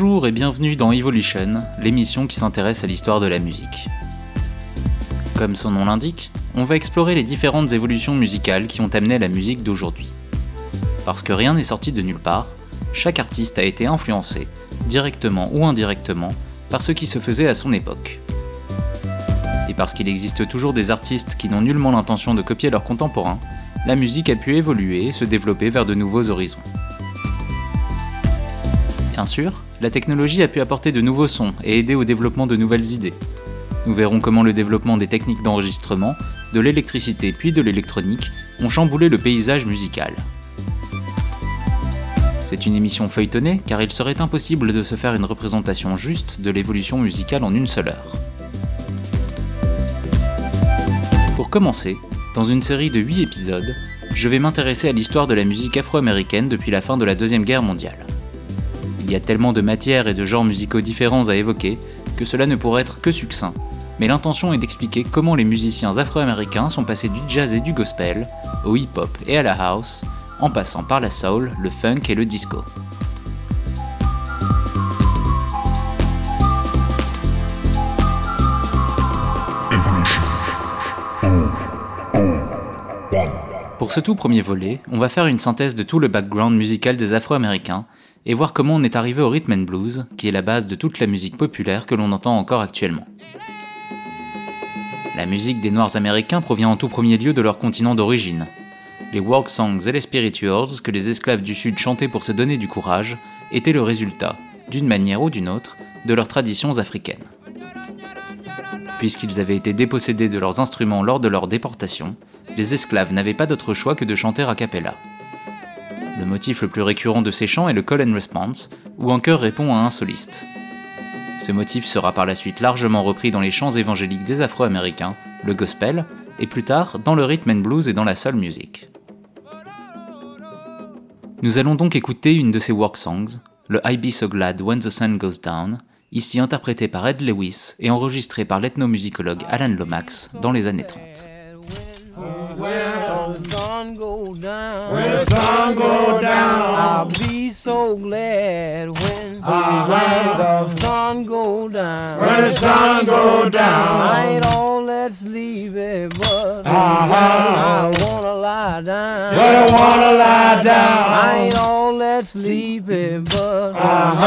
Bonjour et bienvenue dans Evolution, l'émission qui s'intéresse à l'histoire de la musique. Comme son nom l'indique, on va explorer les différentes évolutions musicales qui ont amené la musique d'aujourd'hui. Parce que rien n'est sorti de nulle part, chaque artiste a été influencé, directement ou indirectement, par ce qui se faisait à son époque. Et parce qu'il existe toujours des artistes qui n'ont nullement l'intention de copier leurs contemporains, la musique a pu évoluer et se développer vers de nouveaux horizons. Bien sûr, la technologie a pu apporter de nouveaux sons et aider au développement de nouvelles idées. Nous verrons comment le développement des techniques d'enregistrement, de l'électricité puis de l'électronique ont chamboulé le paysage musical. C'est une émission feuilletonnée car il serait impossible de se faire une représentation juste de l'évolution musicale en une seule heure. Pour commencer, dans une série de 8 épisodes, je vais m'intéresser à l'histoire de la musique afro-américaine depuis la fin de la Deuxième Guerre mondiale. Il y a tellement de matières et de genres musicaux différents à évoquer que cela ne pourrait être que succinct, mais l'intention est d'expliquer comment les musiciens afro-américains sont passés du jazz et du gospel, au hip-hop et à la house, en passant par la soul, le funk et le disco. Pour ce tout premier volet, on va faire une synthèse de tout le background musical des Afro-Américains et voir comment on est arrivé au rhythm and blues, qui est la base de toute la musique populaire que l'on entend encore actuellement. La musique des Noirs américains provient en tout premier lieu de leur continent d'origine. Les walk songs et les spirituals que les esclaves du Sud chantaient pour se donner du courage étaient le résultat, d'une manière ou d'une autre, de leurs traditions africaines. Puisqu'ils avaient été dépossédés de leurs instruments lors de leur déportation, les esclaves n'avaient pas d'autre choix que de chanter a cappella. Le motif le plus récurrent de ces chants est le call and response, où un chœur répond à un soliste. Ce motif sera par la suite largement repris dans les chants évangéliques des Afro-Américains, le gospel, et plus tard dans le rhythm and blues et dans la soul music. Nous allons donc écouter une de ces work songs, le I Be So Glad When the Sun Goes Down, ici interprété par Ed Lewis et enregistré par l'ethnomusicologue Alan Lomax dans les années 30. When the sun go down. When the sun go down, I'll be so glad when, uh-huh. the sun go down. When the sun go down, I ain't all that sleepy, but uh-huh. I wanna lie down. Just wanna lie down. I ain't all that sleepy, but uh-huh.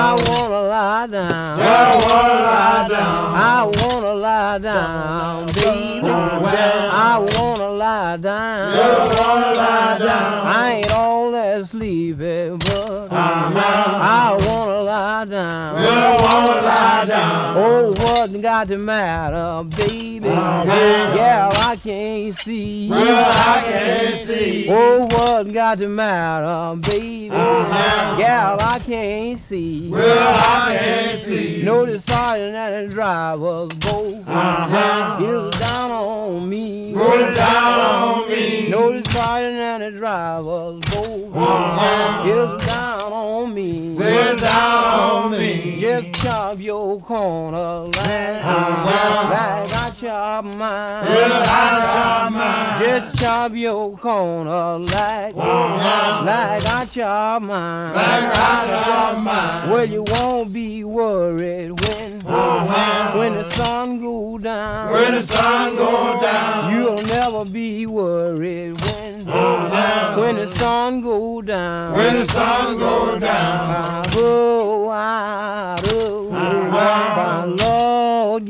I wanna lie down. Just wanna lie down. I wanna lie down, baby. I wanna lie down. Just wanna lie down. I ain't all that sleepy, but I wanna lie down. Just wanna lie down. Oh, what got the matter, baby? Yeah, I can't see. Well, I can't see. Oh, what got the matter, baby? Yeah, I can't see. Well, I can't see. No, the sergeant and the driver's both uh-huh. is down on me. Put down on me. No, the sergeant and the driver's both uh-huh. is down on me. They're down on me. Just chop your corner like, uh-huh. like I chop mine. Well, I chop mine. Just chop your corner like, uh-huh. like I chop mine. Like I chop mine. Well, you won't be worried when, uh-huh. when the sun go down. When the sun go down. You'll never be worried when, uh-huh. when the sun go down. When the sun go down. I Oh, I do. My Lord, My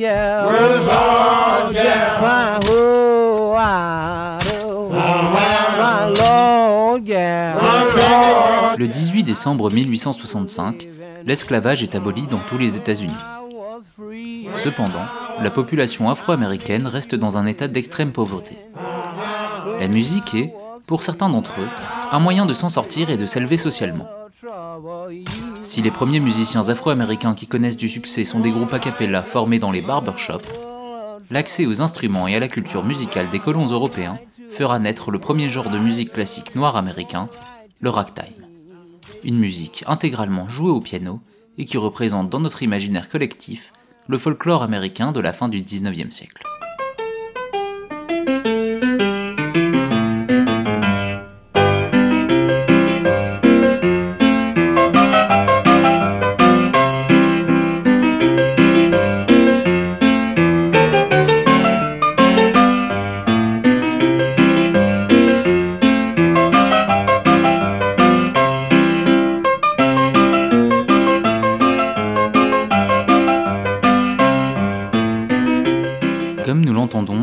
oh. My Lord, yeah. Le 18 décembre 1865, l'esclavage est aboli dans tous les États-Unis. Cependant, la population afro-américaine reste dans un état d'extrême pauvreté. La musique est, pour certains d'entre eux, un moyen de s'en sortir et de s'élever socialement. Si les premiers musiciens afro-américains qui connaissent du succès sont des groupes a cappella formés dans les barbershops, l'accès aux instruments et à la culture musicale des colons européens fera naître le premier genre de musique classique noir américain, le ragtime. Une musique intégralement jouée au piano et qui représente dans notre imaginaire collectif le folklore américain de la fin du 19e siècle.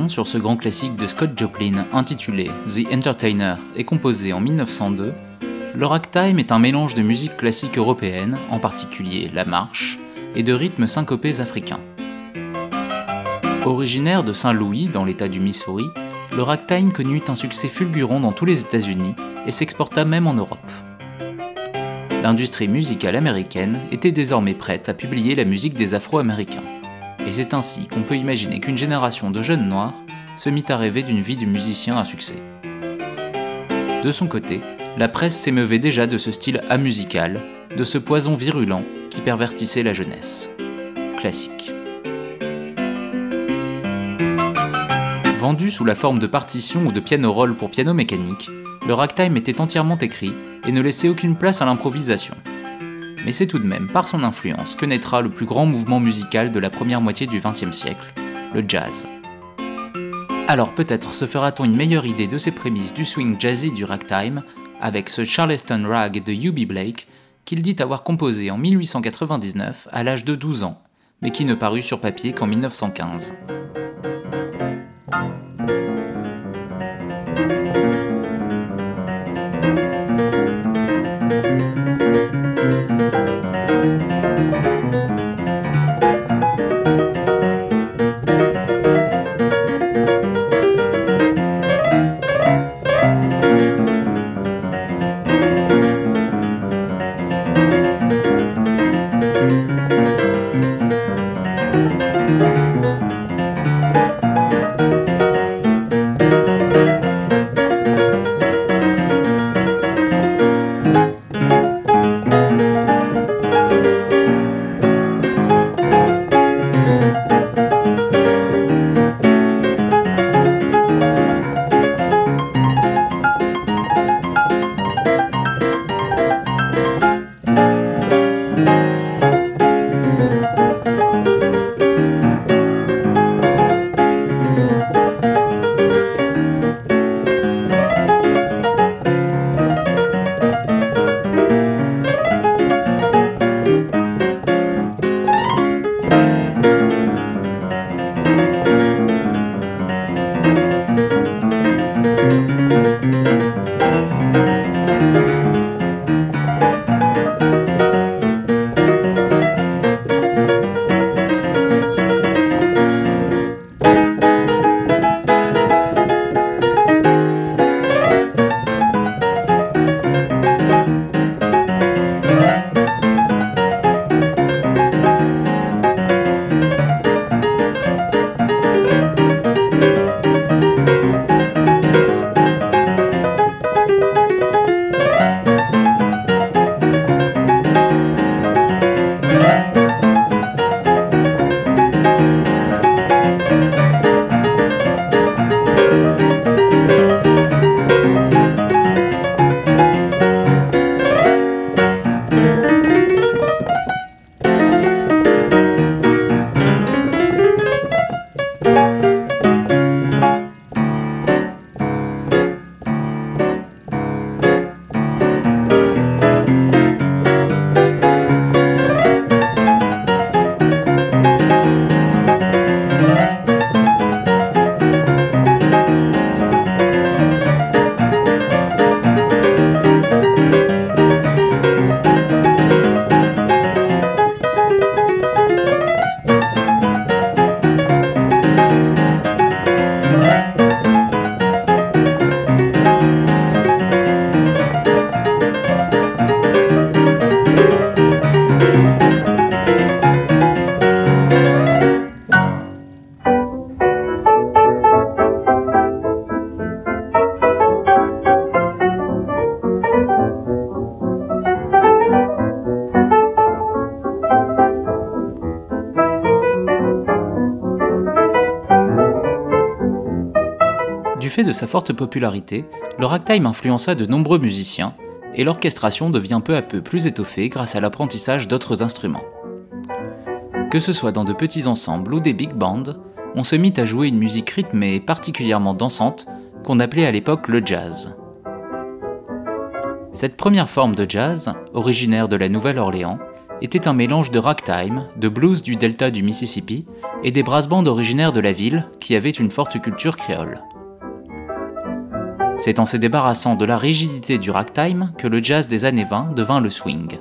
Sur ce grand classique de Scott Joplin intitulé The Entertainer et composé en 1902, le ragtime est un mélange de musique classique européenne, en particulier la marche, et de rythmes syncopés africains. Originaire de Saint-Louis, dans l'État du Missouri, le ragtime connut un succès fulgurant dans tous les États-Unis et s'exporta même en Europe. L'industrie musicale américaine était désormais prête à publier la musique des Afro-Américains. Et c'est ainsi qu'on peut imaginer qu'une génération de jeunes noirs se mit à rêver d'une vie de musicien à succès. De son côté, la presse s'émeuvait déjà de ce style amusical, de ce poison virulent qui pervertissait la jeunesse. Classique. Vendu sous la forme de partition ou de piano-roll pour piano mécanique, le ragtime était entièrement écrit et ne laissait aucune place à l'improvisation. Mais c'est tout de même par son influence que naîtra le plus grand mouvement musical de la première moitié du XXe siècle, le jazz. Alors peut-être se fera-t-on une meilleure idée de ces prémices du swing jazzy du ragtime avec ce Charleston Rag de U.B. Blake qu'il dit avoir composé en 1899 à l'âge de 12 ans, mais qui ne parut sur papier qu'en 1915. Fait sa forte popularité, le ragtime influença de nombreux musiciens, et l'orchestration devient peu à peu plus étoffée grâce à l'apprentissage d'autres instruments. Que ce soit dans de petits ensembles ou des big bands, on se mit à jouer une musique rythmée et particulièrement dansante qu'on appelait à l'époque le jazz. Cette première forme de jazz, originaire de la Nouvelle-Orléans, était un mélange de ragtime, de blues du delta du Mississippi et des brass bands originaires de la ville qui avaient une forte culture créole. C'est en se débarrassant de la rigidité du ragtime que le jazz des années 20 devint le swing,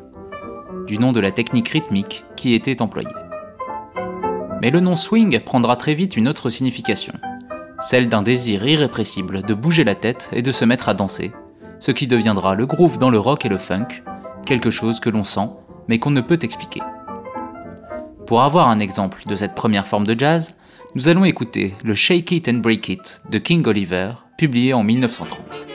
du nom de la technique rythmique qui était employée. Mais le nom swing prendra très vite une autre signification, celle d'un désir irrépressible de bouger la tête et de se mettre à danser, ce qui deviendra le groove dans le rock et le funk, quelque chose que l'on sent mais qu'on ne peut expliquer. Pour avoir un exemple de cette première forme de jazz, nous allons écouter le Shake It and Break It de King Oliver, publié en 1930.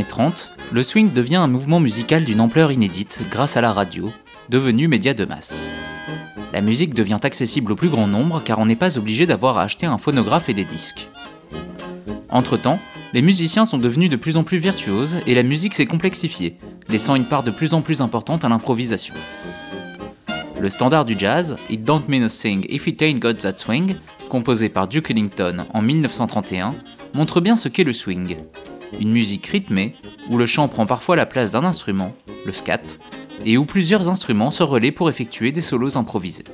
Années 30, le swing devient un mouvement musical d'une ampleur inédite grâce à la radio, devenue média de masse. La musique devient accessible au plus grand nombre car on n'est pas obligé d'avoir à acheter un phonographe et des disques. Entre-temps, les musiciens sont devenus de plus en plus virtuoses et la musique s'est complexifiée, laissant une part de plus en plus importante à l'improvisation. Le standard du jazz, It Don't Mean a Thing If It Ain't Got That Swing, composé par Duke Ellington en 1931, montre bien ce qu'est le swing, une musique rythmée où le chant prend parfois la place d'un instrument, le scat, et où plusieurs instruments se relaient pour effectuer des solos improvisés.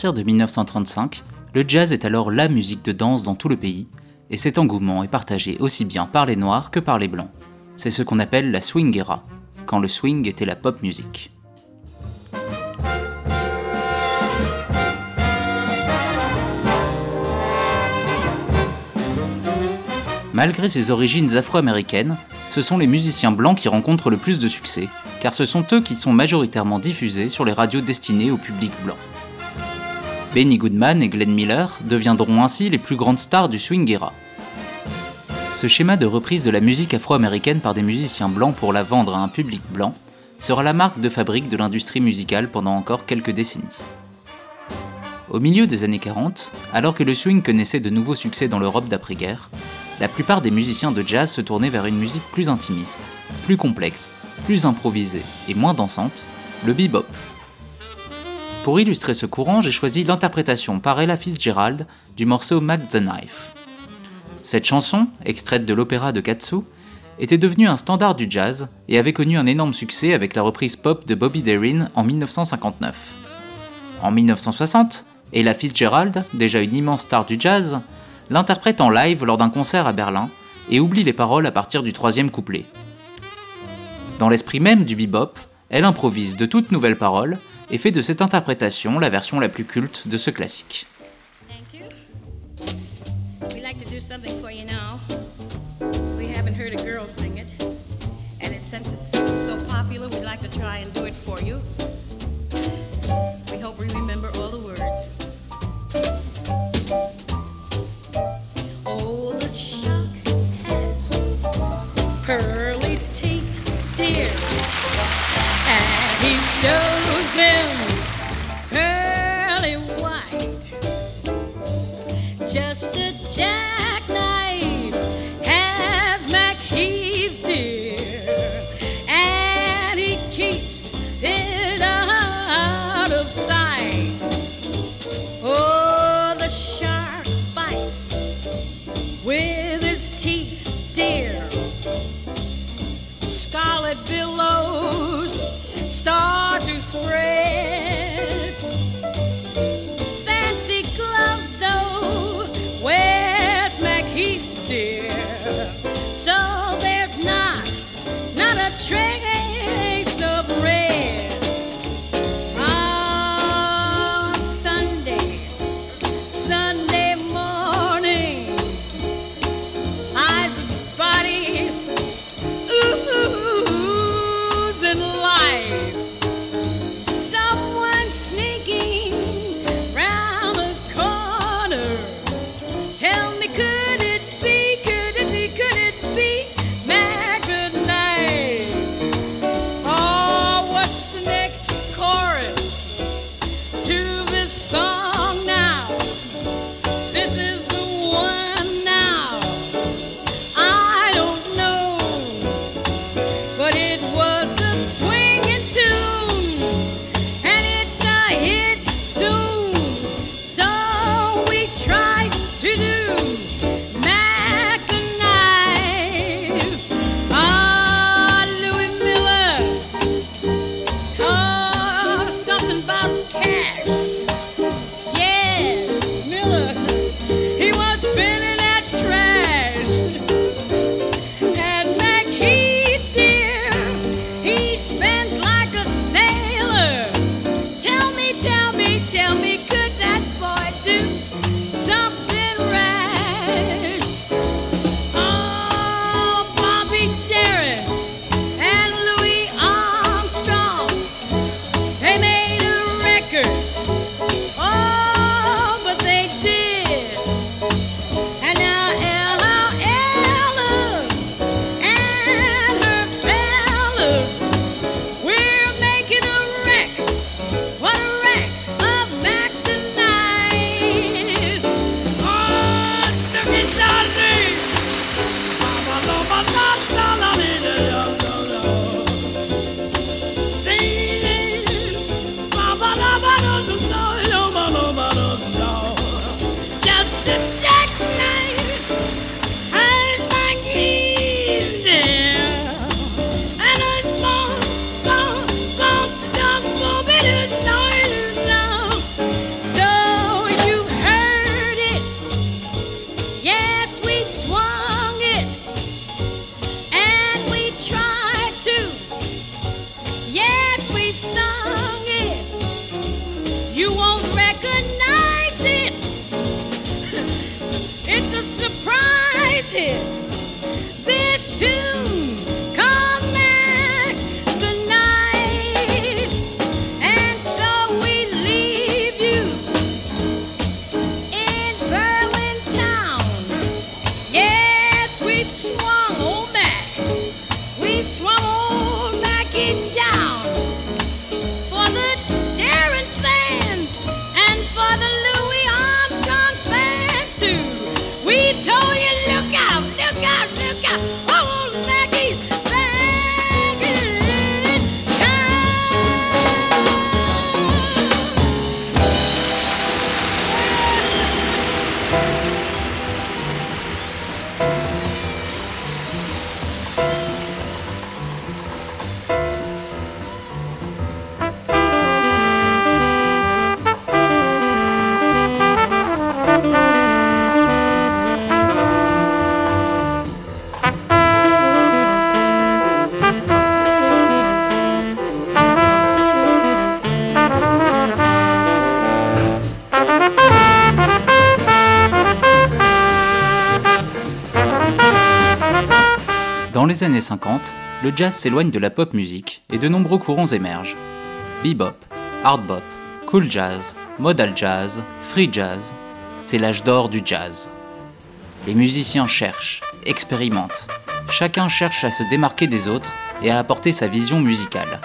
Partir de 1935, le jazz est alors la musique de danse dans tout le pays, et cet engouement est partagé aussi bien par les Noirs que par les Blancs. C'est ce qu'on appelle la swing era, quand le swing était la pop music. Malgré ses origines afro-américaines, ce sont les musiciens blancs qui rencontrent le plus de succès, car ce sont eux qui sont majoritairement diffusés sur les radios destinées au public blanc. Benny Goodman et Glenn Miller deviendront ainsi les plus grandes stars du swing era. Ce schéma de reprise de la musique afro-américaine par des musiciens blancs pour la vendre à un public blanc sera la marque de fabrique de l'industrie musicale pendant encore quelques décennies. Au milieu des années 40, alors que le swing connaissait de nouveaux succès dans l'Europe d'après-guerre, la plupart des musiciens de jazz se tournaient vers une musique plus intimiste, plus complexe, plus improvisée et moins dansante, le bebop. Pour illustrer ce courant, j'ai choisi l'interprétation par Ella Fitzgerald du morceau Mac the Knife. Cette chanson, extraite de l'opéra de Katsu, était devenue un standard du jazz et avait connu un énorme succès avec la reprise pop de Bobby Darin en 1959. En 1960, Ella Fitzgerald, déjà une immense star du jazz, l'interprète en live lors d'un concert à Berlin et oublie les paroles à partir du troisième couplet. Dans l'esprit même du bebop, elle improvise de toutes nouvelles paroles et fait de cette interprétation la version la plus culte de ce classique. Oh, the shark has shows them spray. Années 50, le jazz s'éloigne de la pop musique et de nombreux courants émergent. Bebop, hard bop, cool jazz, modal jazz, free jazz, c'est l'âge d'or du jazz. Les musiciens cherchent, expérimentent. Chacun cherche à se démarquer des autres et à apporter sa vision musicale.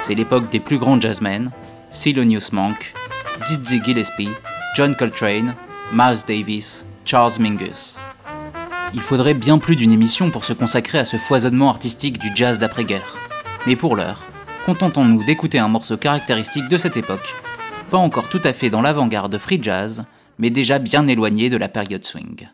C'est l'époque des plus grands jazzmen, Thelonious Monk, Dizzy Gillespie, John Coltrane, Miles Davis, Charles Mingus. Il faudrait bien plus d'une émission pour se consacrer à ce foisonnement artistique du jazz d'après-guerre. Mais pour l'heure, contentons-nous d'écouter un morceau caractéristique de cette époque, pas encore tout à fait dans l'avant-garde free jazz, mais déjà bien éloigné de la période swing.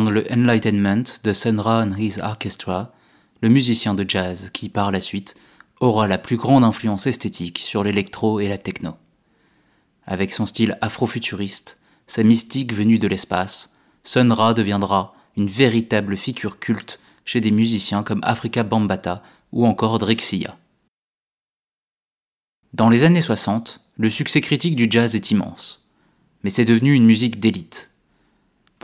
Le Enlightenment de Sun Ra and His Orchestra, le musicien de jazz qui, par la suite, aura la plus grande influence esthétique sur l'électro et la techno. Avec son style afrofuturiste, sa mystique venue de l'espace, Sun Ra deviendra une véritable figure culte chez des musiciens comme Afrika Bambata ou encore Drexia. Dans les années 60, le succès critique du jazz est immense, mais c'est devenu une musique d'élite.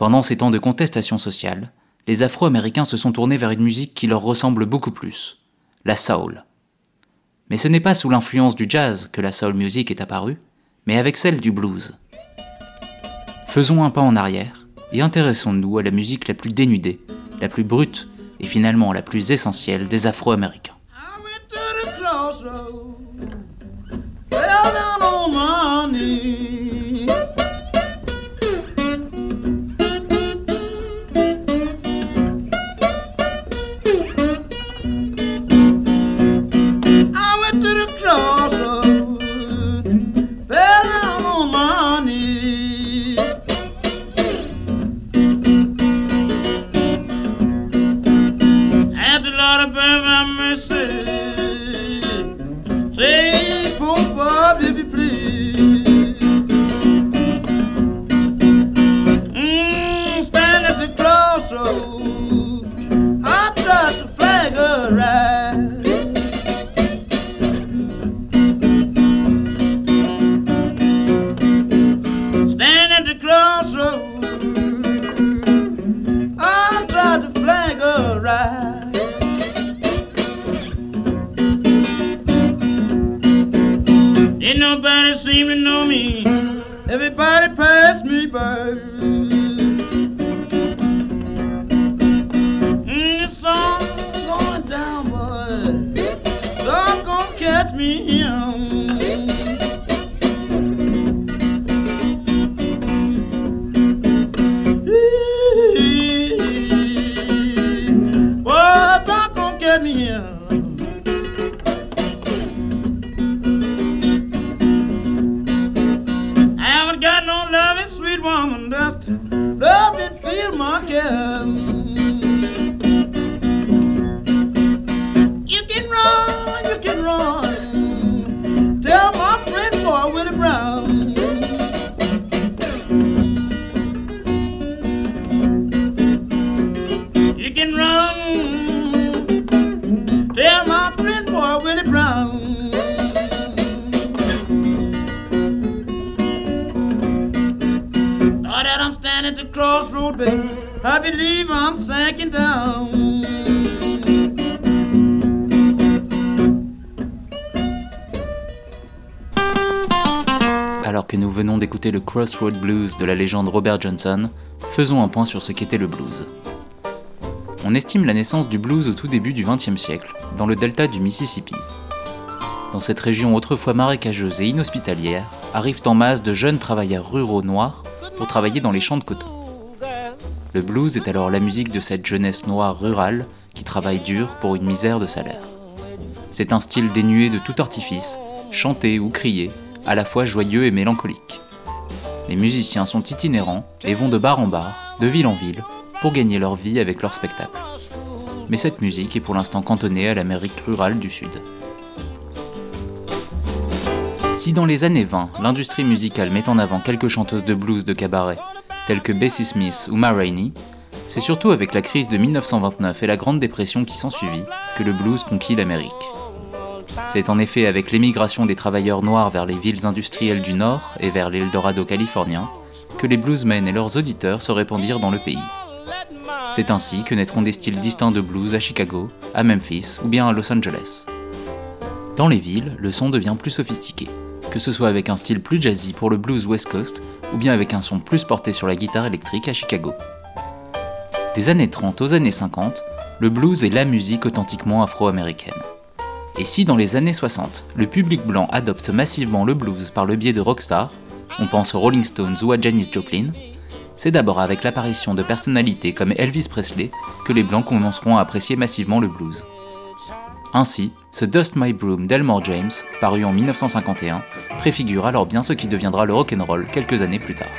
Pendant ces temps de contestation sociale, les Afro-Américains se sont tournés vers une musique qui leur ressemble beaucoup plus, la soul. Mais ce n'est pas sous l'influence du jazz que la soul music est apparue, mais avec celle du blues. Faisons un pas en arrière et intéressons-nous à la musique la plus dénudée, la plus brute et finalement la plus essentielle des Afro-Américains. Crossroad Blues de la légende Robert Johnson, faisons un point sur ce qu'était le blues. On estime la naissance du blues au tout début du XXe siècle, dans le delta du Mississippi. Dans cette région autrefois marécageuse et inhospitalière, arrivent en masse de jeunes travailleurs ruraux noirs pour travailler dans les champs de coton. Le blues est alors la musique de cette jeunesse noire rurale qui travaille dur pour une misère de salaire. C'est un style dénué de tout artifice, chanté ou crié, à la fois joyeux et mélancolique. Les musiciens sont itinérants et vont de bar en bar, de ville en ville, pour gagner leur vie avec leur spectacle. Mais cette musique est pour l'instant cantonnée à l'Amérique rurale du Sud. Si dans les années 20, l'industrie musicale met en avant quelques chanteuses de blues de cabaret tels que Bessie Smith ou Ma Rainey, c'est surtout avec la crise de 1929 et la Grande Dépression qui s'ensuivit que le blues conquit l'Amérique. C'est en effet avec l'émigration des travailleurs noirs vers les villes industrielles du Nord et vers l'Eldorado californien que les bluesmen et leurs auditeurs se répandirent dans le pays. C'est ainsi que naîtront des styles distincts de blues à Chicago, à Memphis ou bien à Los Angeles. Dans les villes, le son devient plus sophistiqué, que ce soit avec un style plus jazzy pour le blues West Coast ou bien avec un son plus porté sur la guitare électrique à Chicago. Des années 30 aux années 50, le blues est la musique authentiquement afro-américaine. Et si dans les années 60, le public blanc adopte massivement le blues par le biais de rockstars, on pense aux Rolling Stones ou à Janis Joplin, c'est d'abord avec l'apparition de personnalités comme Elvis Presley que les blancs commenceront à apprécier massivement le blues. Ainsi, ce Dust My Broom d'Elmore James, paru en 1951, préfigure alors bien ce qui deviendra le rock'n'roll quelques années plus tard.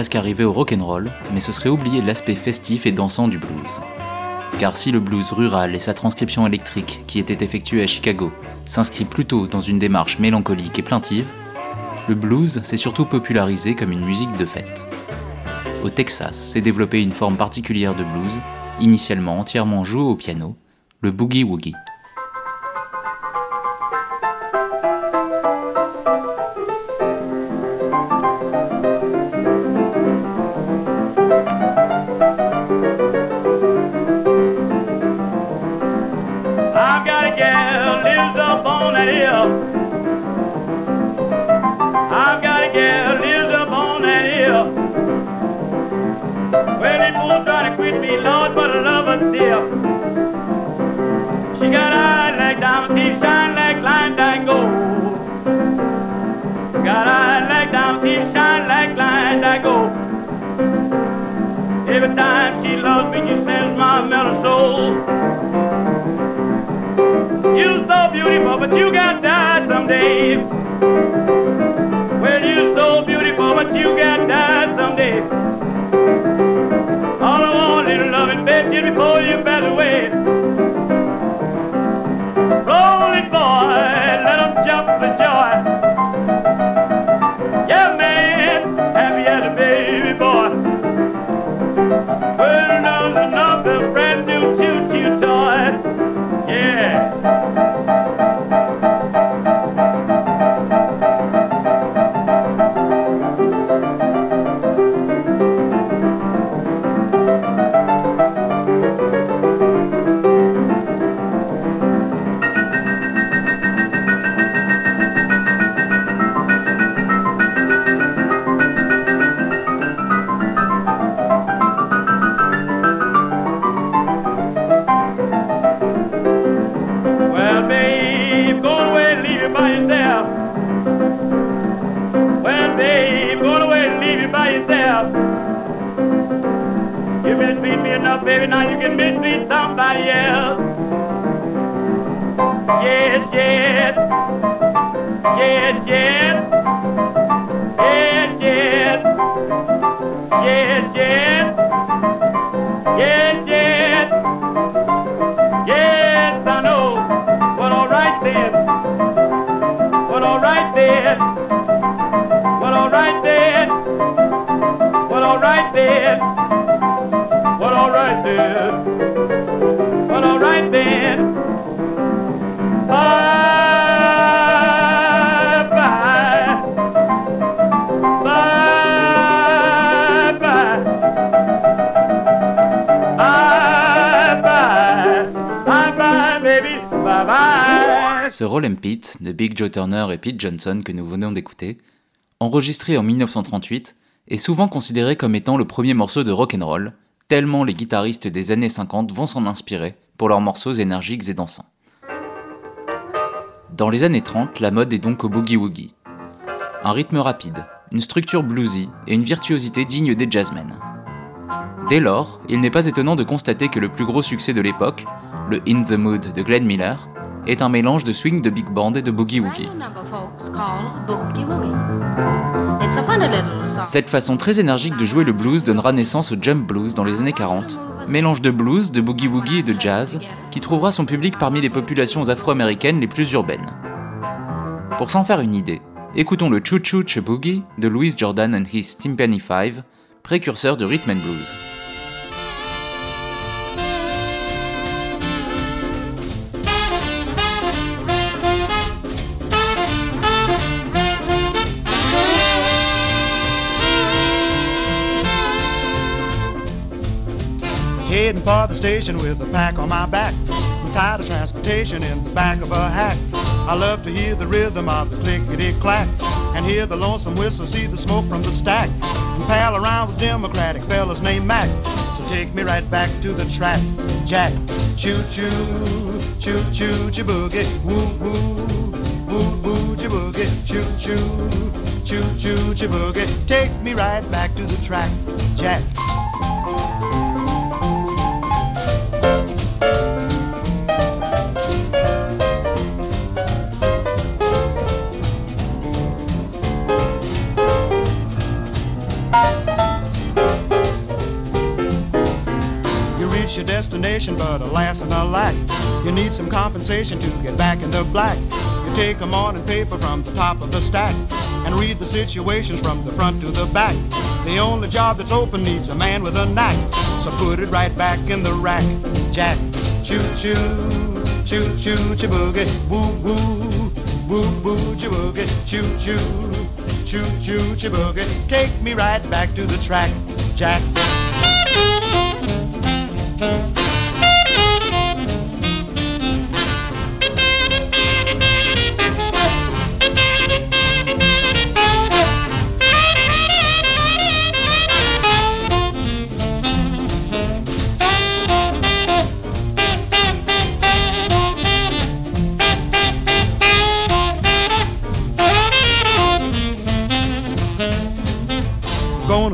Presque arrivé au rock'n'roll, mais ce serait oublier l'aspect festif et dansant du blues. Car si le blues rural et sa transcription électrique, qui était effectuée à Chicago, s'inscrit plutôt dans une démarche mélancolique et plaintive, le blues s'est surtout popularisé comme une musique de fête. Au Texas s'est développée une forme particulière de blues, initialement entièrement jouée au piano, le boogie-woogie. Get did before you better wait. Ce Roll and Pete de Big Joe Turner et Pete Johnson que nous venons d'écouter, enregistré en 1938, est souvent considéré comme étant le premier morceau de rock and roll, tellement les guitaristes des années 50 vont s'en inspirer pour leurs morceaux énergiques et dansants. Dans les années 30, la mode est donc au boogie-woogie. Un rythme rapide, une structure bluesy et une virtuosité digne des jazzmen. Dès lors, il n'est pas étonnant de constater que le plus gros succès de l'époque, le In the Mood de Glenn Miller, est un mélange de swing de big band et de boogie-woogie. Cette façon très énergique de jouer le blues donnera naissance au jump blues dans les années 40, mélange de blues, de boogie-woogie et de jazz, qui trouvera son public parmi les populations afro-américaines les plus urbaines. Pour s'en faire une idée, écoutons le Choo Choo Choo Boogie de Louis Jordan and His Timpani 5, précurseur du rhythm and blues. Heading for the station with a pack on my back. I'm tired of transportation in the back of a hack. I love to hear the rhythm of the clickety clack and hear the lonesome whistle, see the smoke from the stack, and pal around with Democratic fellas named Mac. So take me right back to the track, Jack. Choo choo, choo choo, choo boogie, woo woo, woo woo, choo boogie, choo choo, choo choo, choo boogie. Take me right back to the track, Jack. Destination, but alas and alack, you need some compensation to get back in the black. You take a morning paper from the top of the stack and read the situations from the front to the back. The only job that's open needs a man with a knack, so put it right back in the rack. Jack, choo choo, choo choo, chiboogie, woo woo, woo woo, chiboogie, choo choo, choo choo, chiboogie. Take me right back to the track, Jack. Gonna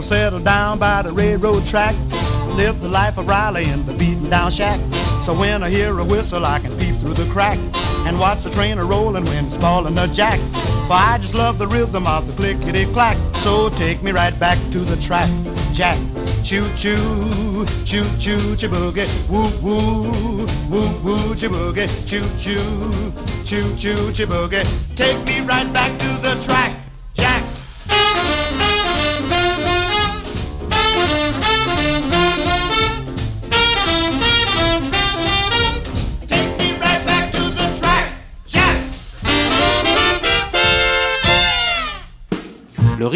settle down by the railroad track. Live the life of Riley in the beaten down shack. So when I hear a whistle, I can peep through the crack and watch the train a rolling when it's falling a jack. For I just love the rhythm of the clickety clack. So take me right back to the track, Jack. Choo choo, choo choo, chiboogie, woo woo, woo woo, chiboogie, choo choo, choo choo, chiboogie. Take me right back to the track,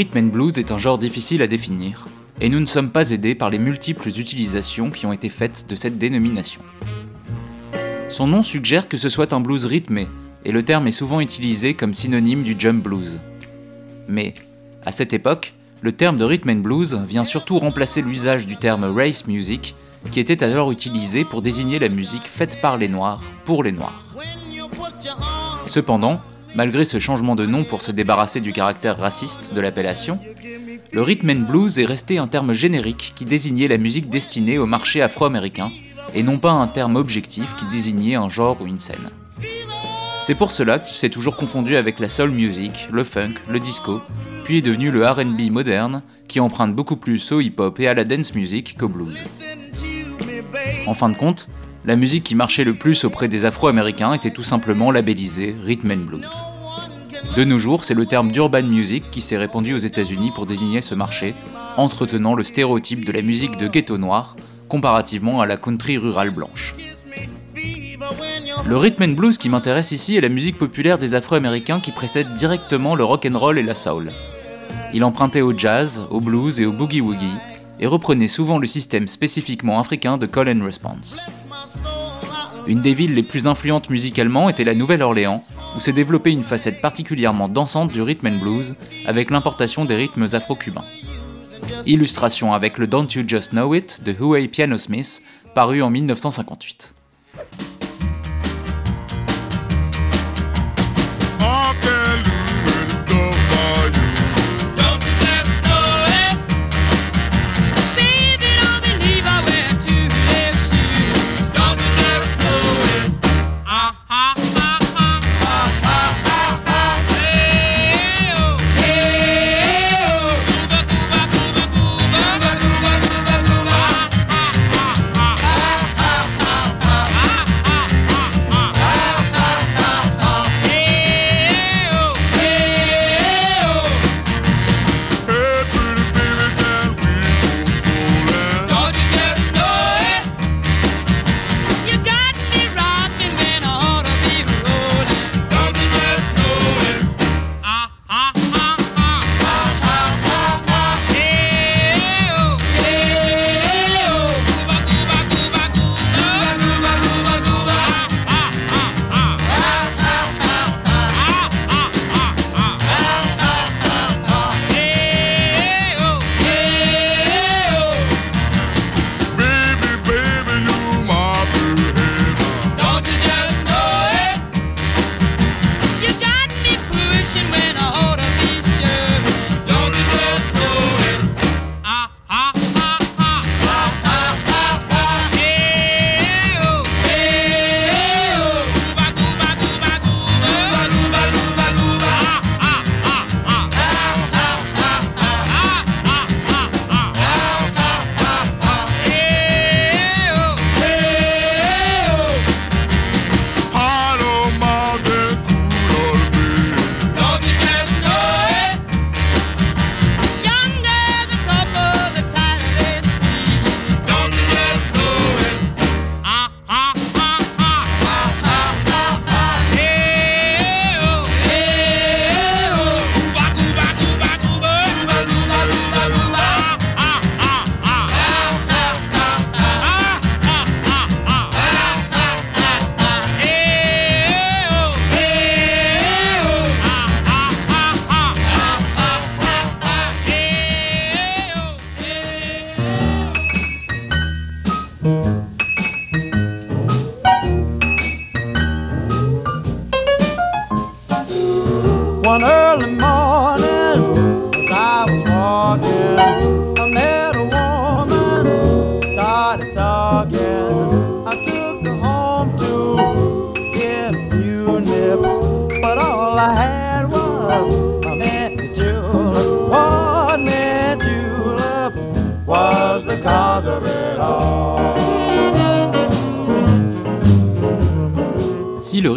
rhythm and blues est un genre difficile à définir, et nous ne sommes pas aidés par les multiples utilisations qui ont été faites de cette dénomination. Son nom suggère que ce soit un blues rythmé, et le terme est souvent utilisé comme synonyme du jump blues. Mais, à cette époque, le terme de rhythm and blues vient surtout remplacer l'usage du terme race music, qui était alors utilisé pour désigner la musique faite par les Noirs pour les Noirs. Cependant, malgré ce changement de nom pour se débarrasser du caractère raciste de l'appellation, le rhythm and blues est resté un terme générique qui désignait la musique destinée au marché afro-américain, et non pas un terme objectif qui désignait un genre ou une scène. C'est pour cela qu'il s'est toujours confondu avec la soul music, le funk, le disco, puis est devenu le RB moderne, qui emprunte beaucoup plus au hip-hop et à la dance music qu'au blues. En fin de compte, la musique qui marchait le plus auprès des Afro-Américains était tout simplement labellisée Rhythm and Blues. De nos jours, c'est le terme d'urban music qui s'est répandu aux États-Unis pour désigner ce marché, entretenant le stéréotype de la musique de ghetto noir comparativement à la country rurale blanche. Le rhythm and blues qui m'intéresse ici est la musique populaire des Afro-Américains qui précède directement le rock and roll et la soul. Il empruntait au jazz, au blues et au boogie-woogie et reprenait souvent le système spécifiquement africain de call and response. Une des villes les plus influentes musicalement était la Nouvelle-Orléans, où s'est développée une facette particulièrement dansante du rhythm and blues avec l'importation des rythmes afro-cubains. Illustration avec le Don't You Just Know It de Huey Piano Smith, paru en 1958.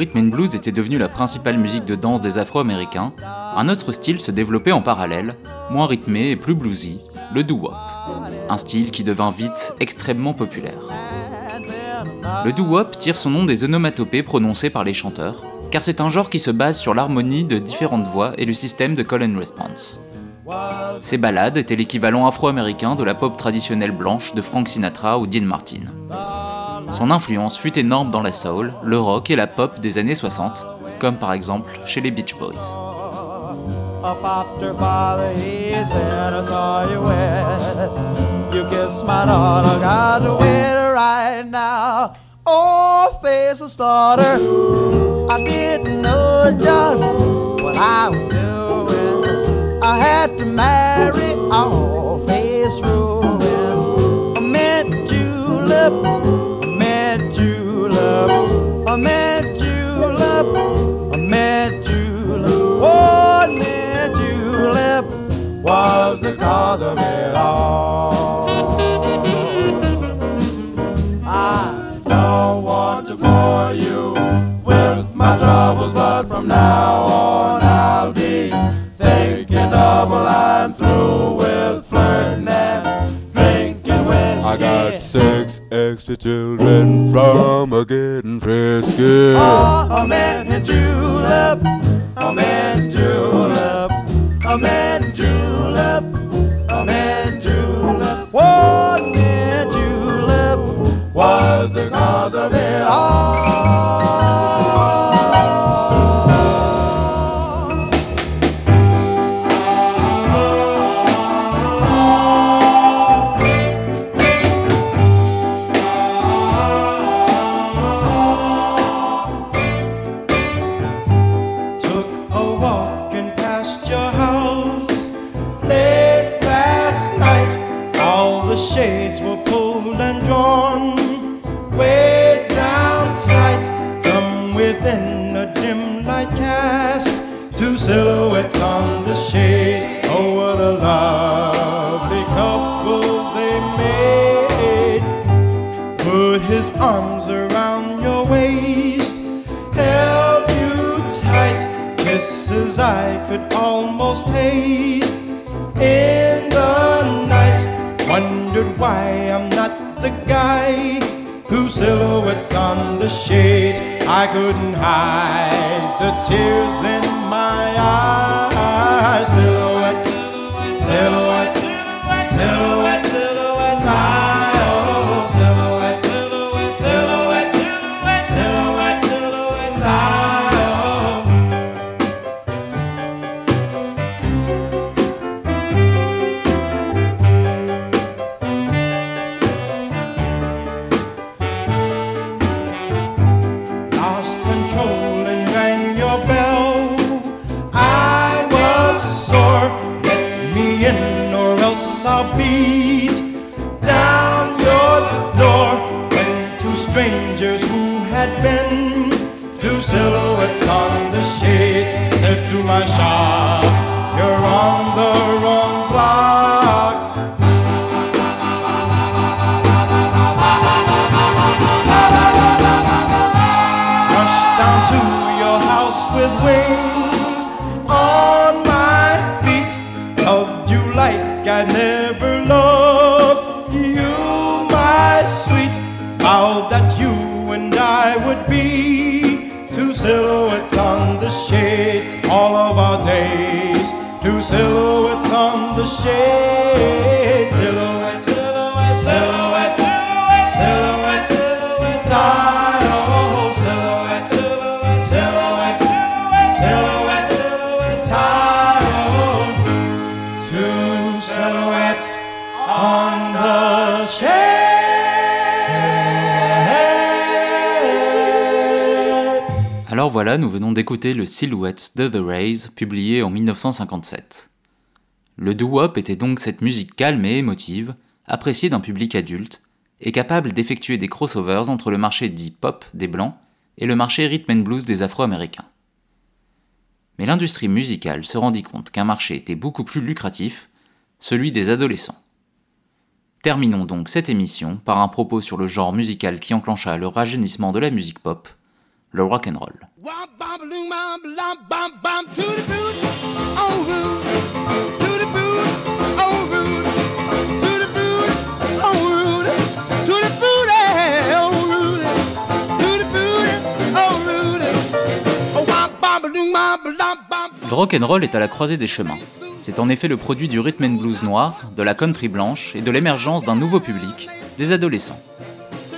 Rhythm and blues était devenu la principale musique de danse des Afro-Américains, un autre style se développait en parallèle, moins rythmé et plus bluesy, le doo-wop. Un style qui devint vite extrêmement populaire. Le doo-wop tire son nom des onomatopées prononcées par les chanteurs, car c'est un genre qui se base sur l'harmonie de différentes voix et le système de call and response. Ces ballades étaient l'équivalent afro-américain de la pop traditionnelle blanche de Frank Sinatra ou Dean Martin. Son influence fut énorme dans la soul, le rock et la pop des années 60, comme par exemple chez les Beach Boys. A mint julep, a mint julep. One mint julep was the cause of it all. I don't want to bore you with my troubles, but from now on I'll be thinking double. I'm through six extra children from a getting frisky. Oh, a mint julep, a mint julep, a mint julep, a mint julep. One mint julep was the cause of it all. Couldn't hide the tears le Silhouette The Rays, publié en 1957. Le doo-wop était donc cette musique calme et émotive, appréciée d'un public adulte, et capable d'effectuer des crossovers entre le marché dit pop des blancs et le marché rhythm and blues des afro-américains. Mais l'industrie musicale se rendit compte qu'un marché était beaucoup plus lucratif, celui des adolescents. Terminons donc cette émission par un propos sur le genre musical qui enclencha le rajeunissement de la musique pop, le rock and roll. Le rock and roll est à la croisée des chemins. C'est en effet le produit du rhythm and blues noir, de la country blanche et de l'émergence d'un nouveau public, des adolescents.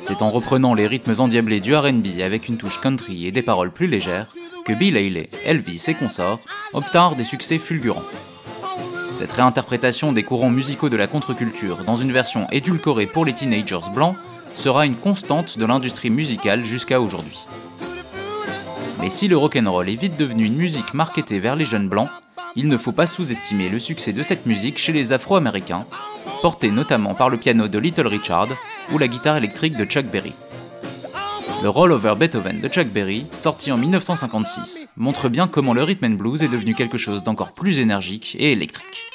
C'est en reprenant les rythmes endiablés du R&B avec une touche country et des paroles plus légères que Bill Haley, Elvis et consorts obtinrent des succès fulgurants. Cette réinterprétation des courants musicaux de la contre-culture dans une version édulcorée pour les teenagers blancs sera une constante de l'industrie musicale jusqu'à aujourd'hui. Mais si le rock'n'roll est vite devenu une musique marketée vers les jeunes blancs, il ne faut pas sous-estimer le succès de cette musique chez les Afro-Américains, porté notamment par le piano de Little Richard ou la guitare électrique de Chuck Berry. Le Rollover Beethoven de Chuck Berry, sorti en 1956, montre bien comment le rhythm and blues est devenu quelque chose d'encore plus énergique et électrique.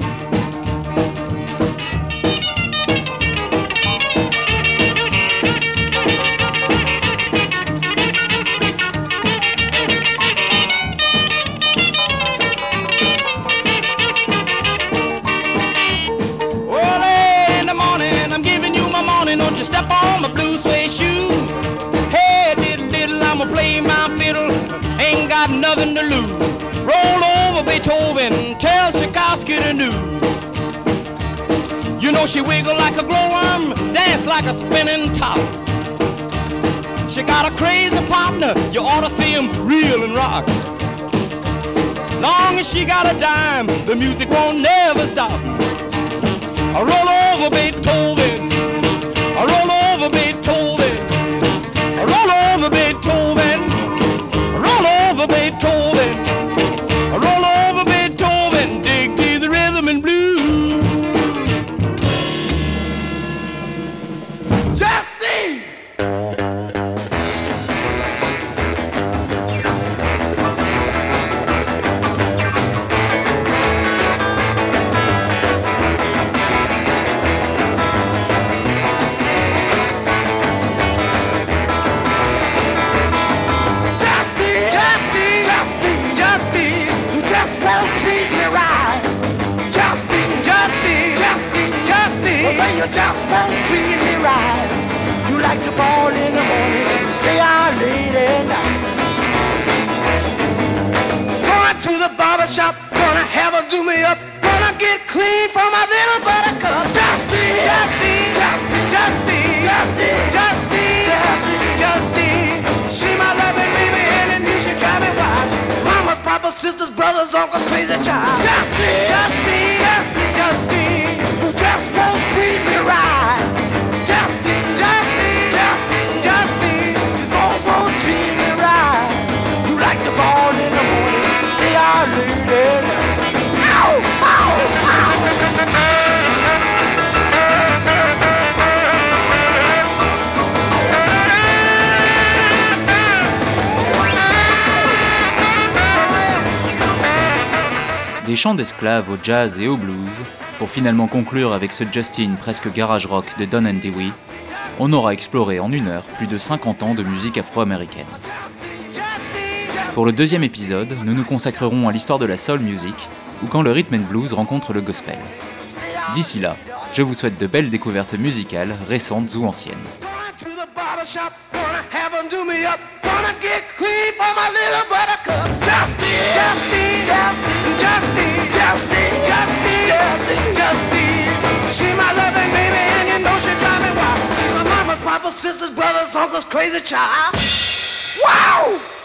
Lose. Roll over Beethoven, tell Tchaikovsky the news. You know she wiggle like a glowworm, dance like a spinning top. She got a crazy partner, you ought to see him reel and rock. Long as she got a dime, the music won't never stop. Roll over Beethoven. Just won't treat me right. You like to ball in the morning stay out late at night. Going to the barber shop, gonna have her do me up, gonna get clean from my little buttercup. Justin, Justin, Justin, Justin, Justin, Justin, Justin, Justin. She my loving baby and me she drive me wild. Mama's, papa's, sisters, brothers, uncles, crazy child. Justin, Justin, Justin, Justin, Des chants d'esclaves au jazz et au blues, pour finalement conclure avec ce Justin presque garage rock de Don and Dewey, on aura exploré en une heure plus de 50 ans de musique afro-américaine. Pour le deuxième épisode, nous nous consacrerons à l'histoire de la soul music, ou quand le rhythm and blues rencontre le gospel. D'ici là, je vous souhaite de belles découvertes musicales, récentes ou anciennes. To shop, gonna have 'em do me up, gonna get clean for my little buttercup. Justine, Justine, Justine, Justine, Justine, Justine, Justine. She my loving baby, and you know she drive me wild. She's my mama's, papa's, sister's, brother's, uncle's crazy child. Wow!